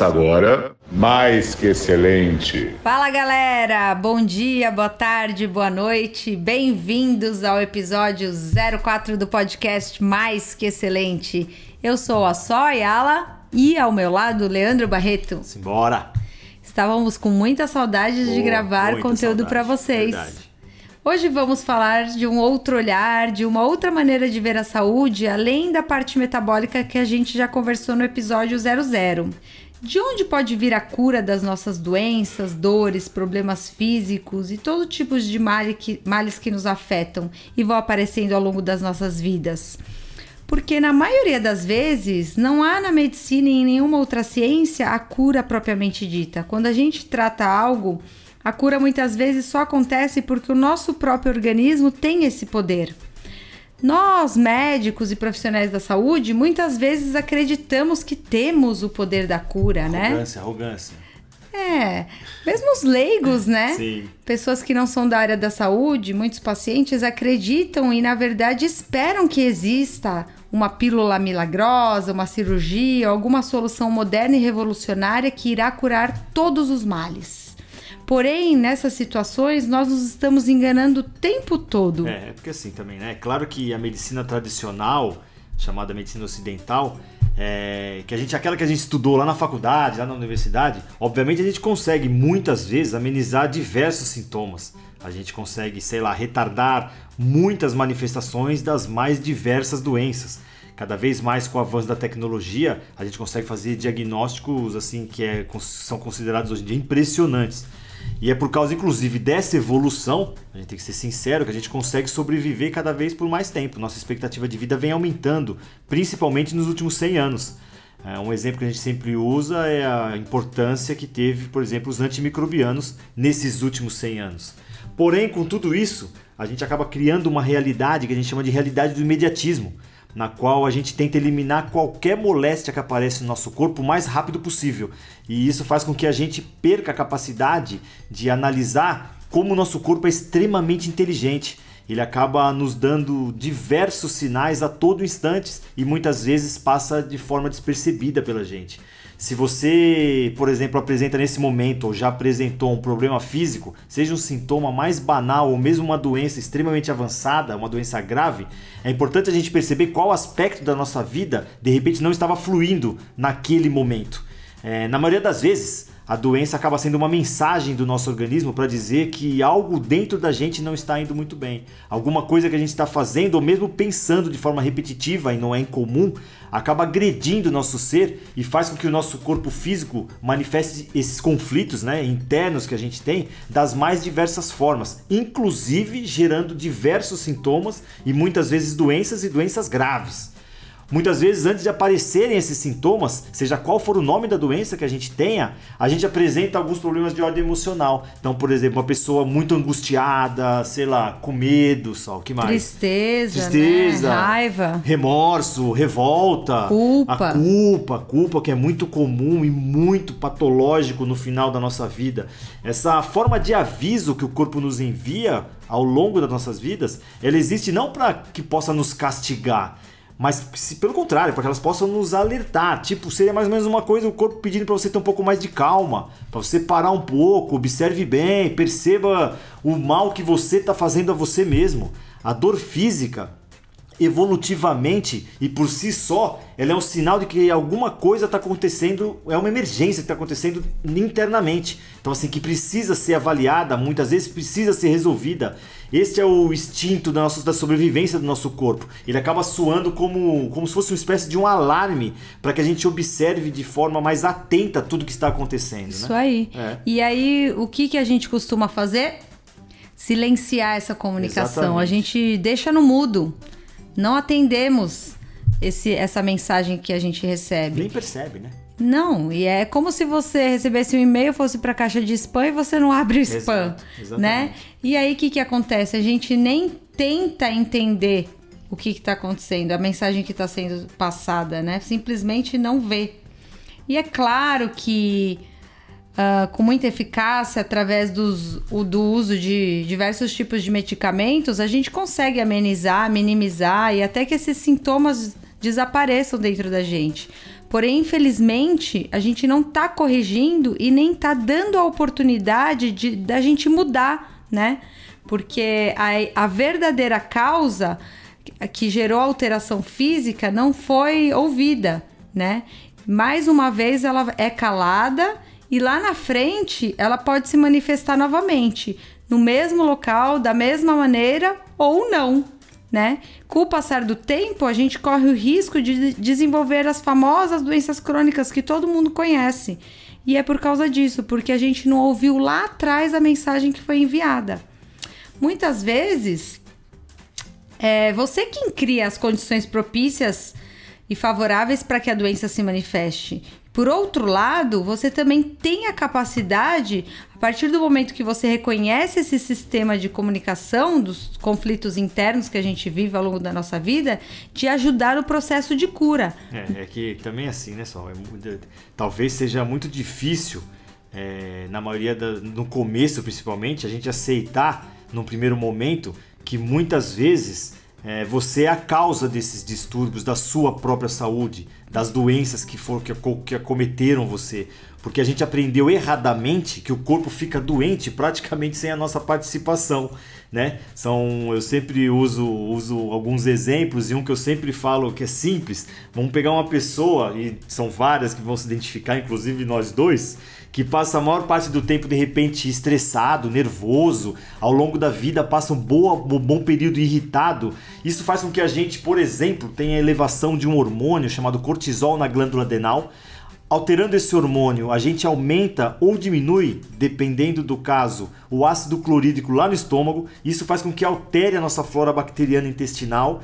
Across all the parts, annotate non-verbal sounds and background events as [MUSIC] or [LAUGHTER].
Começa agora, mais que excelente. Fala galera, bom dia, boa tarde, boa noite, bem-vindos ao episódio 04 do podcast Mais que Excelente. Eu sou a Soyala e ao meu lado, Leandro Barreto. Simbora! Estávamos com muita saudade de Boa, gravar muita conteúdo para vocês. verdade. Hoje vamos falar de um outro olhar, de uma outra maneira de ver a saúde, além da parte metabólica que a gente já conversou no episódio 00. De onde pode vir a cura das nossas doenças, dores, problemas físicos e todo tipo de que- males que nos afetam e vão aparecendo ao longo das nossas vidas? Porque na maioria das vezes não há na medicina e em nenhuma outra ciência a cura propriamente dita. Quando a gente trata algo, a cura muitas vezes só acontece porque o nosso próprio organismo tem esse poder. Nós, médicos e profissionais da saúde, muitas vezes acreditamos que temos o poder da cura, né? Arrogância, arrogância. É, mesmo os leigos, né? [LAUGHS] Sim. Pessoas que não são da área da saúde, muitos pacientes acreditam e, na verdade, esperam que exista uma pílula milagrosa, uma cirurgia, alguma solução moderna e revolucionária que irá curar todos os males. Porém, nessas situações, nós nos estamos enganando o tempo todo. É, é porque assim também, né? É claro que a medicina tradicional, chamada medicina ocidental, é, que a gente, aquela que a gente estudou lá na faculdade, lá na universidade, obviamente a gente consegue muitas vezes amenizar diversos sintomas. A gente consegue, sei lá, retardar muitas manifestações das mais diversas doenças. Cada vez mais com o avanço da tecnologia, a gente consegue fazer diagnósticos assim que é- são considerados hoje em dia impressionantes. E é por causa, inclusive, dessa evolução, a gente tem que ser sincero, que a gente consegue sobreviver cada vez por mais tempo. Nossa expectativa de vida vem aumentando, principalmente nos últimos 100 anos. É, um exemplo que a gente sempre usa é a importância que teve, por exemplo, os antimicrobianos nesses últimos 100 anos. Porém, com tudo isso, a gente acaba criando uma realidade que a gente chama de realidade do imediatismo, na qual a gente tenta eliminar qualquer moléstia que aparece no nosso corpo o mais rápido possível. E isso faz com que a gente perca a capacidade de analisar como o nosso corpo é extremamente inteligente. Ele acaba nos dando diversos sinais a todo instante e muitas vezes passa de forma despercebida pela gente. Se você, por exemplo, apresenta nesse momento ou já apresentou um problema físico, seja um sintoma mais banal ou mesmo uma doença extremamente avançada, uma doença grave, é importante a gente perceber qual aspecto da nossa vida de repente não estava fluindo naquele momento. É, na maioria das vezes, a doença acaba sendo uma mensagem do nosso organismo para dizer que algo dentro da gente não está indo muito bem. Alguma coisa que a gente está fazendo ou mesmo pensando de forma repetitiva e não é incomum, acaba agredindo o nosso ser e faz com que o nosso corpo físico manifeste esses conflitos né, internos que a gente tem das mais diversas formas, inclusive gerando diversos sintomas e muitas vezes doenças e doenças graves. Muitas vezes, antes de aparecerem esses sintomas, seja qual for o nome da doença que a gente tenha, a gente apresenta alguns problemas de ordem emocional. Então, por exemplo, uma pessoa muito angustiada, sei lá, com medo, só o que mais? Tristeza, Tristeza, né? raiva. remorso, revolta, Culpa. a culpa, culpa que é muito comum e muito patológico no final da nossa vida. Essa forma de aviso que o corpo nos envia ao longo das nossas vidas, ela existe não para que possa nos castigar, mas se- pelo contrário, para que elas possam nos alertar. Tipo, seria mais ou menos uma coisa o corpo pedindo para você ter um pouco mais de calma, para você parar um pouco, observe bem, perceba o mal que você está fazendo a você mesmo. A dor física evolutivamente e por si só, ela é um sinal de que alguma coisa está acontecendo, é uma emergência que está acontecendo internamente. Então, assim, que precisa ser avaliada, muitas vezes precisa ser resolvida. Este é o instinto da, nossa, da sobrevivência do nosso corpo. Ele acaba soando como, como se fosse uma espécie de um alarme para que a gente observe de forma mais atenta tudo que está acontecendo. Isso né? aí. É. E aí, o que, que a gente costuma fazer? Silenciar essa comunicação. Exatamente. A gente deixa no mudo. Não atendemos esse, essa mensagem que a gente recebe. Nem percebe, né? Não, e é como se você recebesse um e-mail, fosse pra caixa de spam e você não abre o spam, Exato, exatamente. né? E aí o que que acontece? A gente nem tenta entender o que que tá acontecendo, a mensagem que tá sendo passada, né? Simplesmente não vê. E é claro que ah, com muita eficácia, através dos, o- do uso de diversos tipos de medicamentos, a gente consegue amenizar, minimizar e até que esses sintomas desapareçam dentro da gente. Porém, infelizmente, a gente não está corrigindo e nem está dando a oportunidade de da gente mudar, né? Porque a, a verdadeira causa que gerou a alteração física não foi ouvida, né? Mais uma vez ela é calada e lá na frente ela pode se manifestar novamente, no mesmo local, da mesma maneira ou não, né? Com o passar do tempo, a gente corre o risco de desenvolver as famosas doenças crônicas que todo mundo conhece. E é por causa disso, porque a gente não ouviu lá atrás a mensagem que foi enviada. Muitas vezes, é você quem cria as condições propícias e favoráveis para que a doença se manifeste. Por outro lado, você também tem a capacidade, a partir do momento que você reconhece esse sistema de comunicação dos conflitos internos que a gente vive ao longo da nossa vida, de ajudar no processo de cura. É, é que também é assim, né, Sol? É, talvez seja muito difícil, é, na maioria, da, no começo principalmente, a gente aceitar, num primeiro momento, que muitas vezes é, você é a causa desses distúrbios da sua própria saúde, das doenças que, for, que, que acometeram você. Porque a gente aprendeu erradamente que o corpo fica doente praticamente sem a nossa participação. Né? São, eu sempre uso, uso alguns exemplos e um que eu sempre falo que é simples. Vamos pegar uma pessoa, e são várias que vão se identificar, inclusive nós dois que passa a maior parte do tempo de repente estressado, nervoso, ao longo da vida passa um, boa, um bom período irritado. Isso faz com que a gente, por exemplo, tenha elevação de um hormônio chamado cortisol na glândula adenal. Alterando esse hormônio, a gente aumenta ou diminui, dependendo do caso, o ácido clorídrico lá no estômago. Isso faz com que altere a nossa flora bacteriana intestinal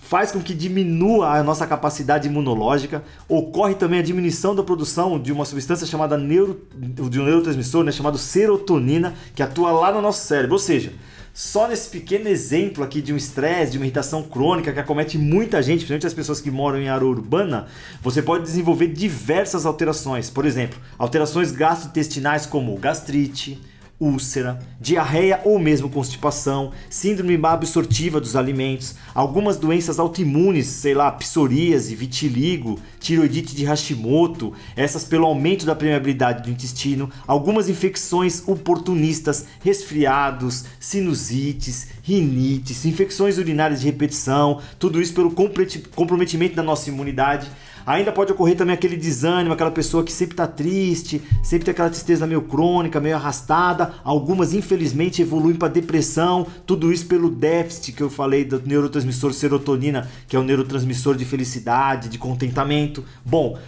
faz com que diminua a nossa capacidade imunológica, ocorre também a diminuição da produção de uma substância chamada neuro, de um neurotransmissor, né, chamado serotonina, que atua lá no nosso cérebro. Ou seja, só nesse pequeno exemplo aqui de um estresse, de uma irritação crônica que acomete muita gente, principalmente as pessoas que moram em área urbana, você pode desenvolver diversas alterações. Por exemplo, alterações gastrointestinais como gastrite, úlcera, diarreia ou mesmo constipação, síndrome absortiva dos alimentos, algumas doenças autoimunes, sei lá, psoríase, vitiligo, tiroidite de Hashimoto, essas pelo aumento da permeabilidade do intestino, algumas infecções oportunistas, resfriados, sinusites, rinites, infecções urinárias de repetição, tudo isso pelo comprometimento da nossa imunidade. Ainda pode ocorrer também aquele desânimo, aquela pessoa que sempre está triste, sempre tem aquela tristeza meio crônica, meio arrastada. Algumas, infelizmente, evoluem para depressão. Tudo isso pelo déficit que eu falei do neurotransmissor serotonina, que é o neurotransmissor de felicidade, de contentamento. Bom,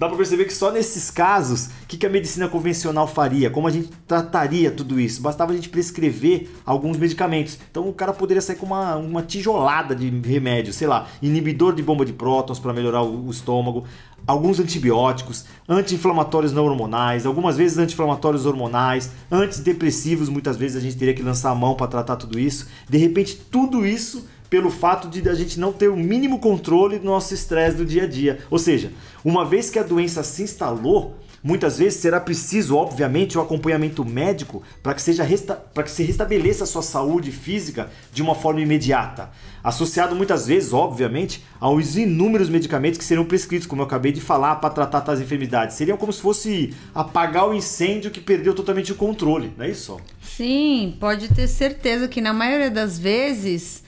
dá para perceber que só nesses casos, o que, que, a medicina convencional faria? Como a gente trataria tudo isso? Bastava a gente prescrever alguns medicamentos. Então o cara poderia sair com uma, uma tijolada de remédio, sei lá, inibidor de bomba de prótons para melhorar o, o estômago, alguns antibióticos, anti-inflamatórios não hormonais, algumas vezes anti-inflamatórios hormonais, antidepressivos, muitas vezes a gente teria que lançar a mão para tratar tudo isso. De repente, tudo isso pelo fato de a gente não ter o mínimo controle do nosso estresse do dia a dia. Ou seja, uma vez que a doença se instalou, muitas vezes será preciso, obviamente, o um acompanhamento médico para que, seja para que se restabeleça a sua saúde física de uma forma imediata. Associado muitas vezes, obviamente, aos inúmeros medicamentos que seriam prescritos, como eu acabei de falar, para tratar tais enfermidades. Seriam como se fosse apagar o incêndio que perdeu totalmente o controle, não é isso? Sim, pode ter certeza que na maioria das vezes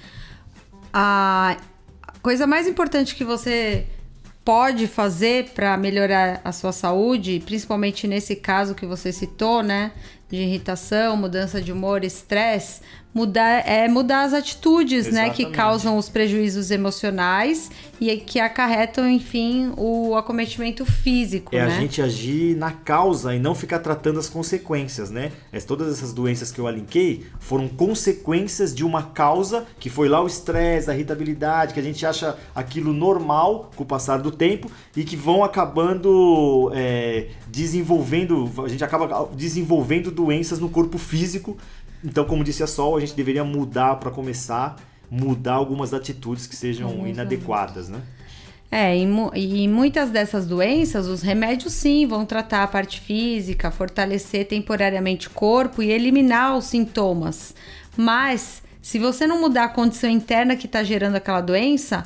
a coisa mais importante que você pode fazer para melhorar a sua saúde, principalmente nesse caso que você citou, né, de irritação, mudança de humor, estresse, mudar é mudar as atitudes, Exatamente. né, que causam os prejuízos emocionais e que acarretam, enfim, o acometimento físico, É né? a gente agir na causa e não ficar tratando as consequências, né? Todas essas doenças que eu alinquei foram consequências de uma causa que foi lá o estresse, a irritabilidade, que a gente acha aquilo normal com o passar do tempo e que vão acabando é, desenvolvendo, a gente acaba desenvolvendo doenças no corpo físico então, como disse a Sol, a gente deveria mudar para começar, mudar algumas atitudes que sejam inadequadas, né? É, e, e muitas dessas doenças, os remédios sim vão tratar a parte física, fortalecer temporariamente o corpo e eliminar os sintomas. Mas, se você não mudar a condição interna que está gerando aquela doença,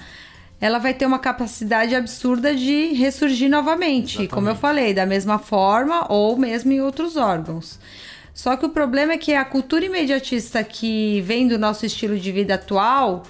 ela vai ter uma capacidade absurda de ressurgir novamente, Exatamente. como eu falei, da mesma forma ou mesmo em outros órgãos. Só que o problema é que a cultura imediatista que vem do nosso estilo de vida atual,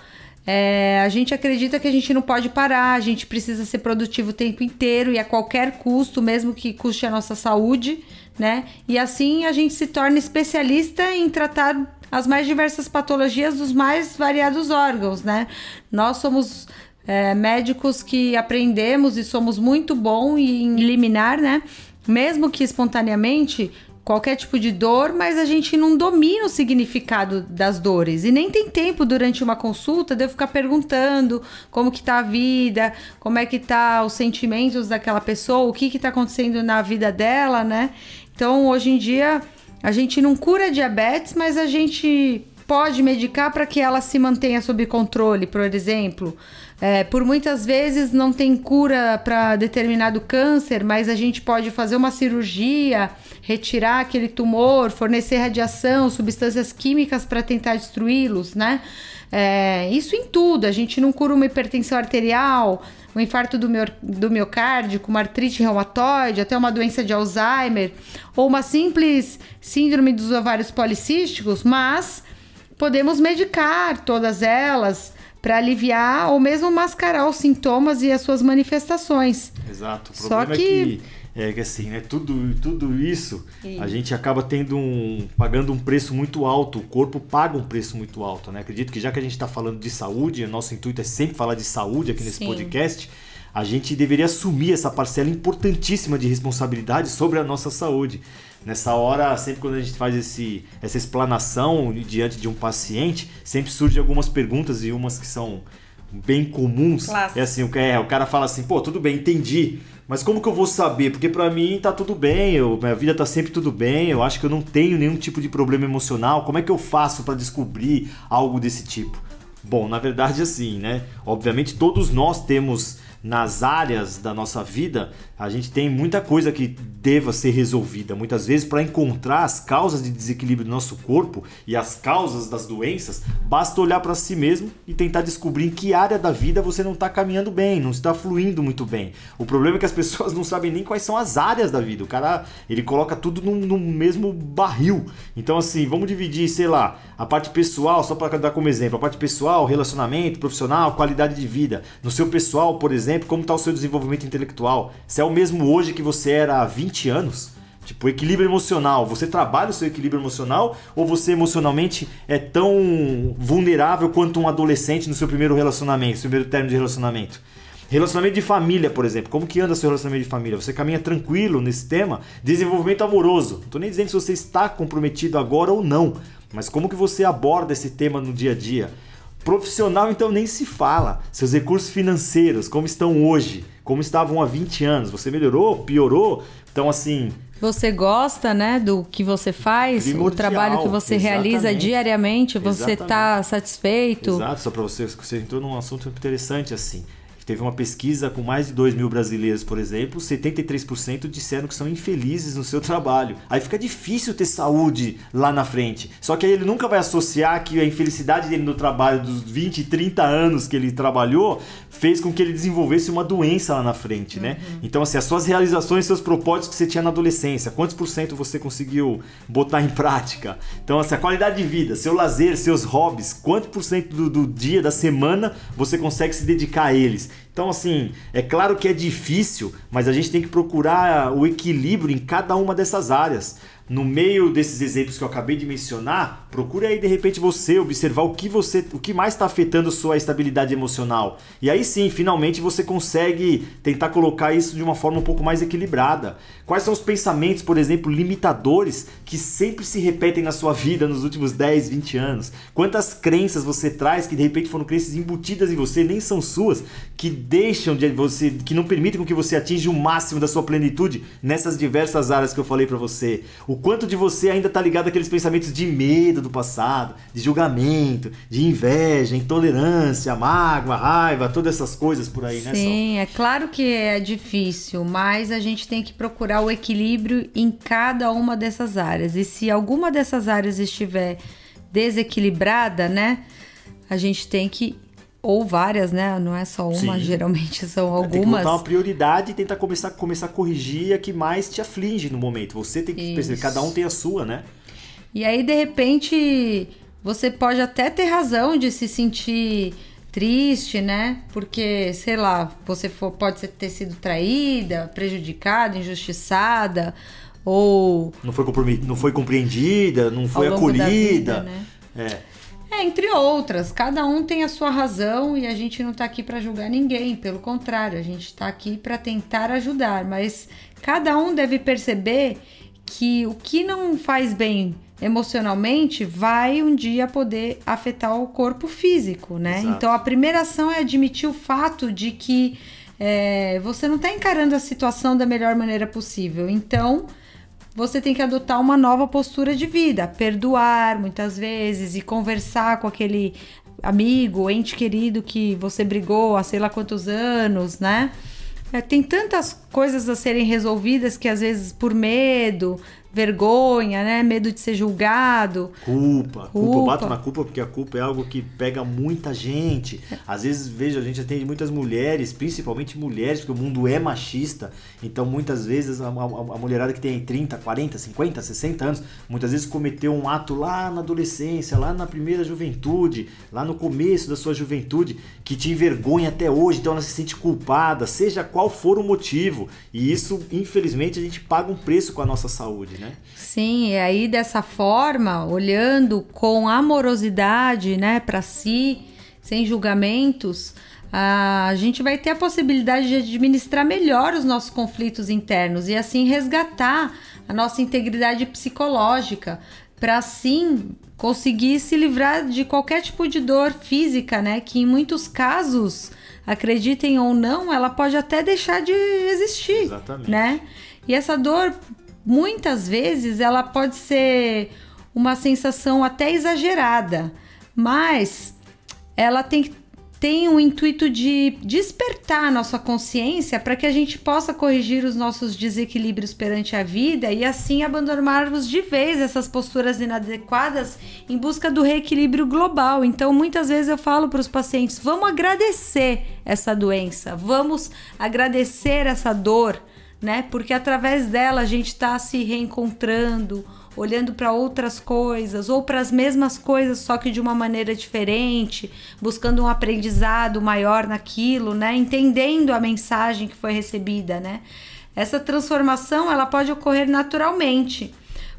é, a gente acredita que a gente não pode parar, a gente precisa ser produtivo o tempo inteiro e a qualquer custo, mesmo que custe a nossa saúde, né? E assim a gente se torna especialista em tratar as mais diversas patologias dos mais variados órgãos, né? Nós somos é, médicos que aprendemos e somos muito bons em eliminar, né? Mesmo que espontaneamente, qualquer tipo de dor, mas a gente não domina o significado das dores. E nem tem tempo durante uma consulta de eu ficar perguntando como que tá a vida, como é que tá os sentimentos daquela pessoa, o que que tá acontecendo na vida dela, né? Então, hoje em dia, a gente não cura diabetes, mas a gente pode medicar para que ela se mantenha sob controle, por exemplo. É, por muitas vezes não tem cura para determinado câncer, mas a gente pode fazer uma cirurgia, retirar aquele tumor, fornecer radiação, substâncias químicas para tentar destruí-los, né? É, isso em tudo. A gente não cura uma hipertensão arterial, um infarto do, meu, do miocárdio, uma artrite reumatoide, até uma doença de Alzheimer, ou uma simples síndrome dos ovários policísticos, mas podemos medicar todas elas para aliviar ou mesmo mascarar os sintomas e as suas manifestações. Exato. O Só problema é que- é que assim, né? Tudo, tudo isso a gente acaba tendo um. pagando um preço muito alto. O corpo paga um preço muito alto, né? Acredito que já que a gente está falando de saúde, o nosso intuito é sempre falar de saúde aqui nesse Sim. podcast. A gente deveria assumir essa parcela importantíssima de responsabilidade sobre a nossa saúde. Nessa hora, sempre quando a gente faz esse, essa explanação diante de um paciente, sempre surgem algumas perguntas e umas que são bem comuns. Clássico. É assim, o, é, o cara fala assim, pô, tudo bem, entendi. Mas como que eu vou saber? Porque pra mim tá tudo bem, eu, minha vida tá sempre tudo bem, eu acho que eu não tenho nenhum tipo de problema emocional. Como é que eu faço pra descobrir algo desse tipo? Bom, na verdade assim, né? Obviamente todos nós temos nas áreas da nossa vida, a gente tem muita coisa que deva ser resolvida. Muitas vezes, para encontrar as causas de desequilíbrio do nosso corpo e as causas das doenças, basta olhar para si mesmo e tentar descobrir em que área da vida você não está caminhando bem, não está fluindo muito bem. O problema é que as [LAUGHS] pessoas não sabem nem quais são as áreas da vida. O cara, ele coloca tudo num, num mesmo barril. Então, assim, vamos dividir, sei lá, a parte pessoal, só para dar como exemplo, a parte pessoal, relacionamento, profissional, qualidade de vida. No seu pessoal, por exemplo, como está o seu desenvolvimento intelectual? Se é o mesmo hoje que você era há 20 anos? Tipo, equilíbrio emocional. Você trabalha o seu equilíbrio emocional ou você emocionalmente é tão vulnerável quanto um adolescente no seu primeiro relacionamento, seu primeiro término de relacionamento? Relacionamento de família, por exemplo. Como que anda seu relacionamento de família? Você caminha tranquilo nesse tema? Desenvolvimento amoroso. Não tô nem dizendo se você está comprometido agora ou não, mas como que você aborda esse tema no dia a dia? Profissional, então, nem se fala. Seus recursos financeiros, como estão hoje? Como estavam há 20 anos? Você melhorou? Piorou? Então, assim, Você gosta, né, do que você faz, o trabalho que você realiza exatamente. diariamente, você Exatamente. tá satisfeito? Exato, só para você, você entrou num assunto interessante assim. Teve uma pesquisa com mais de 2 mil brasileiros, por exemplo, 73% disseram que são infelizes no seu trabalho. Aí fica difícil ter saúde lá na frente. Só que aí ele nunca vai associar que a infelicidade dele no trabalho dos 20, 30 anos que ele trabalhou fez com que ele desenvolvesse uma doença lá na frente, né? Então, assim, as suas realizações, seus propósitos que você tinha na adolescência, quantos por cento você conseguiu botar em prática? Então, assim, a qualidade de vida, seu lazer, seus hobbies, quanto por cento do, do dia, da semana você consegue se dedicar a eles? Então, assim, é claro que é difícil, mas a gente tem que procurar o equilíbrio em cada uma dessas áreas. No meio desses exemplos que eu acabei de mencionar, procure aí de repente você observar o que você, o que mais está afetando sua estabilidade emocional. E aí sim, finalmente você consegue tentar colocar isso de uma forma um pouco mais equilibrada. Quais são os pensamentos, por exemplo, limitadores que sempre se repetem na sua vida nos últimos 10, 20 anos? Quantas crenças você traz que de repente foram crenças embutidas em você, nem são suas, que deixam de você, que não permitem que você atinja o máximo da sua plenitude nessas diversas áreas que eu falei para você? O quanto de você ainda tá ligado àqueles pensamentos de medo do passado, de julgamento, de inveja, intolerância, mágoa, raiva, todas essas coisas por aí, né? Sim, é claro que é difícil, mas a gente tem que procurar o equilíbrio em cada uma dessas áreas. E se alguma dessas áreas estiver desequilibrada, né, a gente tem que ou várias, né? Não é só uma, Sim. geralmente [LAUGHS] são Tem que algumas. botar uma prioridade e tentar começar, começar a corrigir a que mais te aflige no momento. Você tem que perceber, Isso. cada um tem a sua, né? E aí, de repente, você pode até ter razão de se sentir triste, né? Porque, sei lá, você for- pode ter sido traída, prejudicada, injustiçada, ou Não foi, não foi compreendida, não foi acolhida. vida, né? É. É, entre outras. Cada um tem a sua razão e a gente não tá aqui para julgar ninguém. Pelo contrário, a gente tá aqui para tentar ajudar. Mas cada um deve perceber que o que não faz bem emocionalmente vai um dia poder afetar o corpo físico, né? Exato. Então a primeira ação é admitir o fato de que é, você não tá encarando a situação da melhor maneira possível. Então você tem que adotar uma nova postura de vida, perdoar muitas vezes e conversar com aquele amigo, ente querido que você brigou há sei lá quantos anos, né? É, tem tantas coisas a serem resolvidas que às vezes por medo, vergonha, né? Medo de ser julgado. Culpa. culpa. Eu Culpa. bato na culpa porque a culpa é algo que pega muita gente. Às vezes, veja, a gente atende muitas mulheres, principalmente mulheres, porque o mundo é machista. Então, muitas vezes, a, a- a mulherada que tem 30, 40, 50, 60 anos, muitas vezes cometeu um ato lá na adolescência, lá na primeira juventude, lá no começo da sua juventude, que te envergonha até hoje. Então, ela se sente culpada, seja qual for o motivo. E isso, infelizmente, a gente paga um preço com a nossa saúde, né? Sim, e aí dessa forma, olhando com amorosidade, né, para si, sem julgamentos, a gente vai ter a possibilidade de administrar melhor os nossos conflitos internos e assim resgatar a nossa integridade psicológica, para assim conseguir se livrar de qualquer tipo de dor física, né, que em muitos casos, acreditem ou não, ela pode até deixar de existir Exatamente. né? E essa dor, muitas vezes, ela pode ser uma sensação até exagerada, mas ela tem tem o intuito de despertar a nossa consciência para que a gente possa corrigir os nossos desequilíbrios perante a vida e assim abandonarmos de vez essas posturas inadequadas em busca do reequilíbrio global. Então, muitas vezes eu falo para os pacientes: vamos agradecer essa doença, vamos agradecer essa dor, né? Porque através dela a gente está se reencontrando, olhando para outras coisas ou para as mesmas coisas, só que de uma maneira diferente, buscando um aprendizado maior naquilo, né? Entendendo a mensagem que foi recebida, né? Essa transformação ela pode ocorrer naturalmente.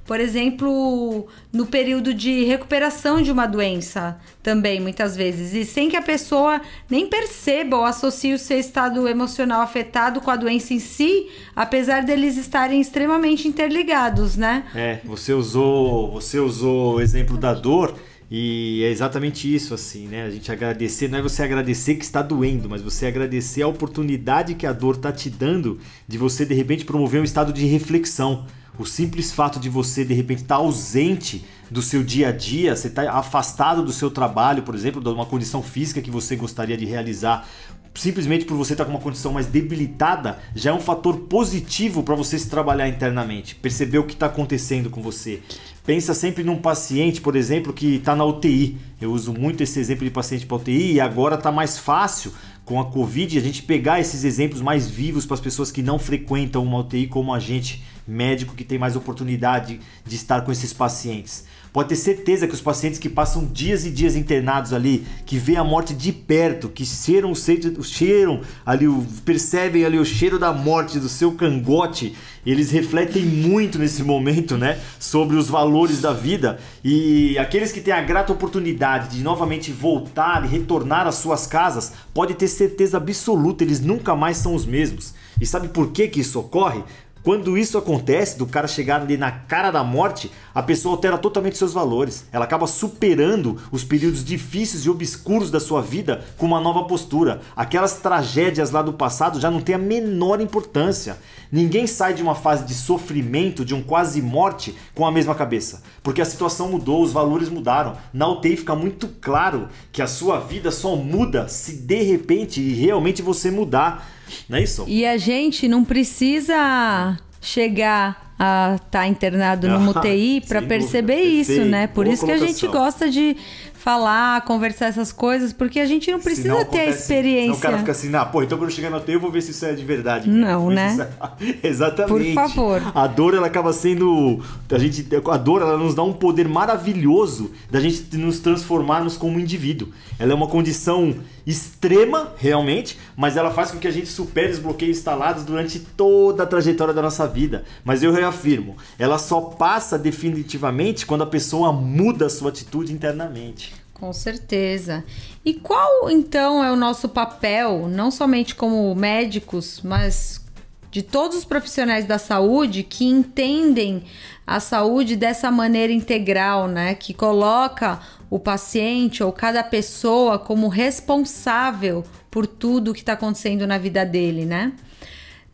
Por exemplo, no período de recuperação de uma doença, também muitas vezes, e sem que a pessoa nem perceba ou associe o seu estado emocional afetado com a doença em si, apesar deles estarem extremamente interligados, né? É, você usou, você usou o exemplo da dor e é exatamente isso assim, né? A gente agradecer, não é você agradecer que está doendo, mas você agradecer a oportunidade que a dor está te dando de você de repente promover um estado de reflexão. O simples fato de você de repente estar ausente do seu dia a dia, você está afastado do seu trabalho, por exemplo, de uma condição física que você gostaria de realizar, simplesmente por você estar com uma condição mais debilitada, já é um fator positivo para você se trabalhar internamente, perceber o que está acontecendo com você. Pensa sempre num paciente, por exemplo, que está na UTI. Eu uso muito esse exemplo de paciente para UTI e agora está mais fácil com a Covid a gente pegar esses exemplos mais vivos para as pessoas que não frequentam uma UTI como a gente médico que tem mais oportunidade de estar com esses pacientes. Pode ter certeza que os pacientes que passam dias e dias internados ali, que vê a morte de perto, que cheiram, cheiram ali, percebem ali o cheiro da morte do seu cangote, eles refletem muito nesse momento, né, sobre os valores da vida. E aqueles que têm a grata oportunidade de novamente voltar e retornar às suas casas, pode ter certeza absoluta, eles nunca mais são os mesmos. E sabe por que que isso ocorre? Quando isso acontece, do cara chegar ali na cara da morte, a pessoa altera totalmente seus valores. Ela acaba superando os períodos difíceis e obscuros da sua vida com uma nova postura. Aquelas tragédias lá do passado já não têm a menor importância. Ninguém sai de uma fase de sofrimento, de um quase morte, com a mesma cabeça. Porque a situação mudou, os valores mudaram. Na UTI fica muito claro que a sua vida só muda se de repente e realmente você mudar. Não é isso? E a gente não precisa chegar a estar tá internado no UTI para perceber dúvida. isso, Perfeito. né? Por Boa isso colocação. que a gente gosta de falar, conversar essas coisas, porque a gente não precisa ter acontece, a experiência. o cara fica assim, ah, pô, então quando eu chegar no hotel eu vou ver se isso é de verdade. Não, né? É... [LAUGHS] Exatamente. Por favor. A dor, ela acaba sendo. A, gente, a dor, ela nos dá um poder maravilhoso da gente nos transformarmos como indivíduo. Ela é uma condição extrema, realmente, mas ela faz com que a gente supere os bloqueios instalados durante toda a trajetória da nossa vida. Mas eu reafirmo, ela só passa definitivamente quando a pessoa muda a sua atitude internamente. Com certeza. E qual então é o nosso papel, não somente como médicos, mas de todos os profissionais da saúde que entendem a saúde dessa maneira integral, né? Que coloca o paciente ou cada pessoa como responsável por tudo que está acontecendo na vida dele, né?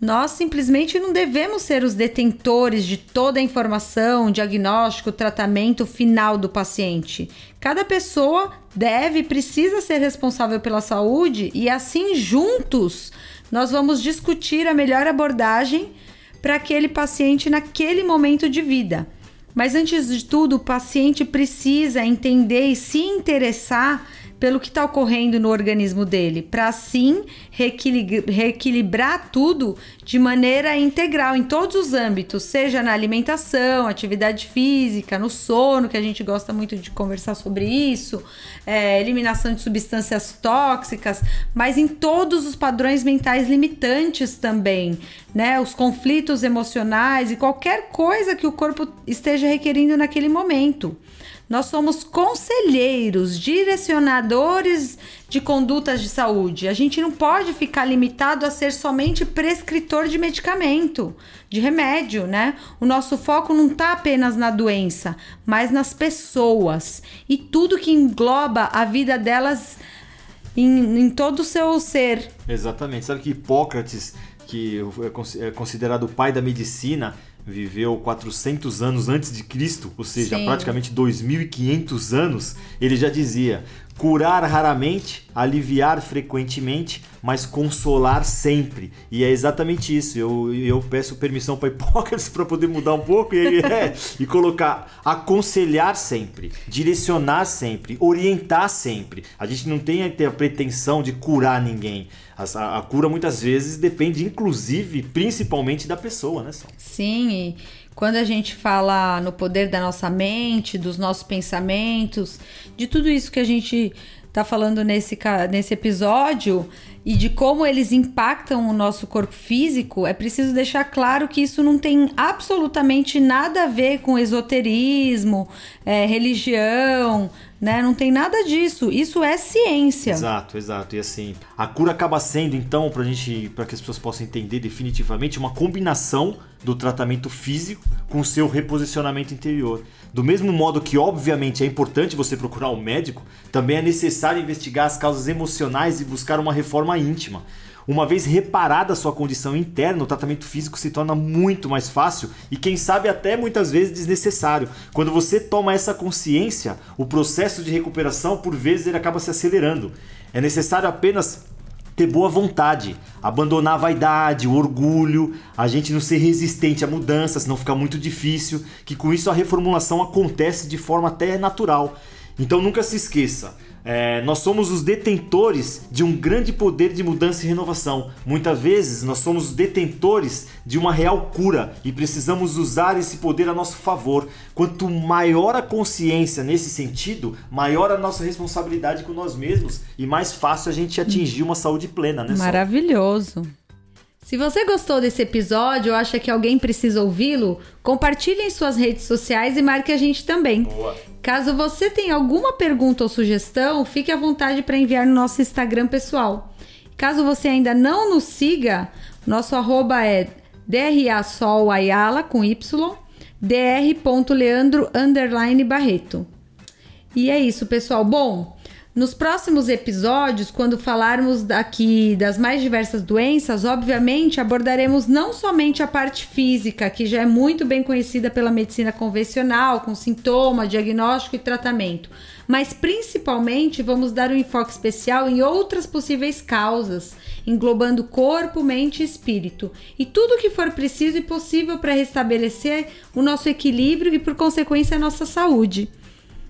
Nós simplesmente não devemos ser os detentores de toda a informação, diagnóstico, tratamento final do paciente. Cada pessoa deve e precisa ser responsável pela saúde e assim juntos nós vamos discutir a melhor abordagem para aquele paciente naquele momento de vida. Mas antes de tudo, o paciente precisa entender e se interessar pelo que está ocorrendo no organismo dele, para assim reequilibrar tudo de maneira integral em todos os âmbitos, seja na alimentação, atividade física, no sono, que a gente gosta muito de conversar sobre isso, é, eliminação de substâncias tóxicas, mas em todos os padrões mentais limitantes também, né? Os conflitos emocionais e qualquer coisa que o corpo esteja requerindo naquele momento. Nós somos conselheiros, direcionadores de condutas de saúde. A gente não pode ficar limitado a ser somente prescritor de medicamento, de remédio, né? O nosso foco não está apenas na doença, mas nas pessoas e tudo que engloba a vida delas em, em todo o seu ser. Exatamente. Sabe que Hipócrates, que é, é considerado o pai da medicina, viveu 400 anos antes de Cristo, ou seja, Sim. praticamente 2500 anos, ele já dizia: curar raramente, aliviar frequentemente, mas consolar sempre. E é exatamente isso. Eu, eu peço permissão para Hipócrates [LAUGHS] para poder mudar um pouco e, [LAUGHS] é, e colocar aconselhar sempre, direcionar sempre, orientar sempre. A gente não tem a, a pretensão de curar ninguém. A, a, cura muitas vezes depende, inclusive, principalmente da pessoa, né? Sim, e quando a gente fala no poder da nossa mente, dos nossos pensamentos, de tudo isso que a gente está falando nesse, nesse episódio e de como eles impactam o nosso corpo físico, é preciso deixar claro que isso não tem absolutamente nada a ver com esoterismo, é, religião, né? Não tem nada disso. Isso é ciência. Exato, exato. E assim, a cura acaba sendo então para gente, para que as pessoas possam entender definitivamente, uma combinação do tratamento físico com o seu reposicionamento interior. Do mesmo modo que, obviamente, é importante você procurar um médico, também é necessário investigar as causas emocionais e buscar uma reforma íntima. Uma vez reparada a sua condição interna, o tratamento físico se torna muito mais fácil e, quem sabe, até muitas vezes desnecessário. Quando você toma essa consciência, o processo de recuperação, por vezes, ele acaba se acelerando. É necessário apenas ter boa vontade, abandonar a vaidade, o orgulho, a gente não ser resistente à mudança, senão fica muito difícil, que com isso a reformulação acontece de forma até natural. Então nunca se esqueça, é, nós somos os detentores de um grande poder de mudança e renovação. Muitas vezes nós somos os detentores de uma real cura e precisamos usar esse poder a nosso favor. Quanto maior a consciência nesse sentido, maior a nossa responsabilidade com nós mesmos e mais fácil a gente atingir uma saúde plena, né? Maravilhoso. Se você gostou desse episódio ou acha que alguém precisa ouvi-lo, compartilhe em suas redes sociais e marque a gente também. Boa. Caso você tenha alguma pergunta ou sugestão, fique à vontade para enviar no nosso Instagram pessoal. Caso você ainda não nos siga, nosso arroba é drasolayala com y, dr.leandro Barreto. E é isso, pessoal. Bom, Nos próximos episódios, quando falarmos aqui das mais diversas doenças, obviamente abordaremos não somente a parte física, que já é muito bem conhecida pela medicina convencional, com sintoma, diagnóstico e tratamento, mas principalmente vamos dar um enfoque especial em outras possíveis causas, englobando corpo, mente e espírito, e tudo o que for preciso e possível para restabelecer o nosso equilíbrio e, por consequência, a nossa saúde.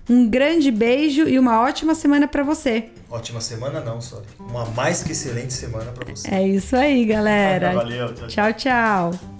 Um grande beijo e uma ótima semana para você. Ótima semana não, Sori. Uma mais que excelente semana para você. É isso aí, galera. Valeu, tchau, tchau. tchau.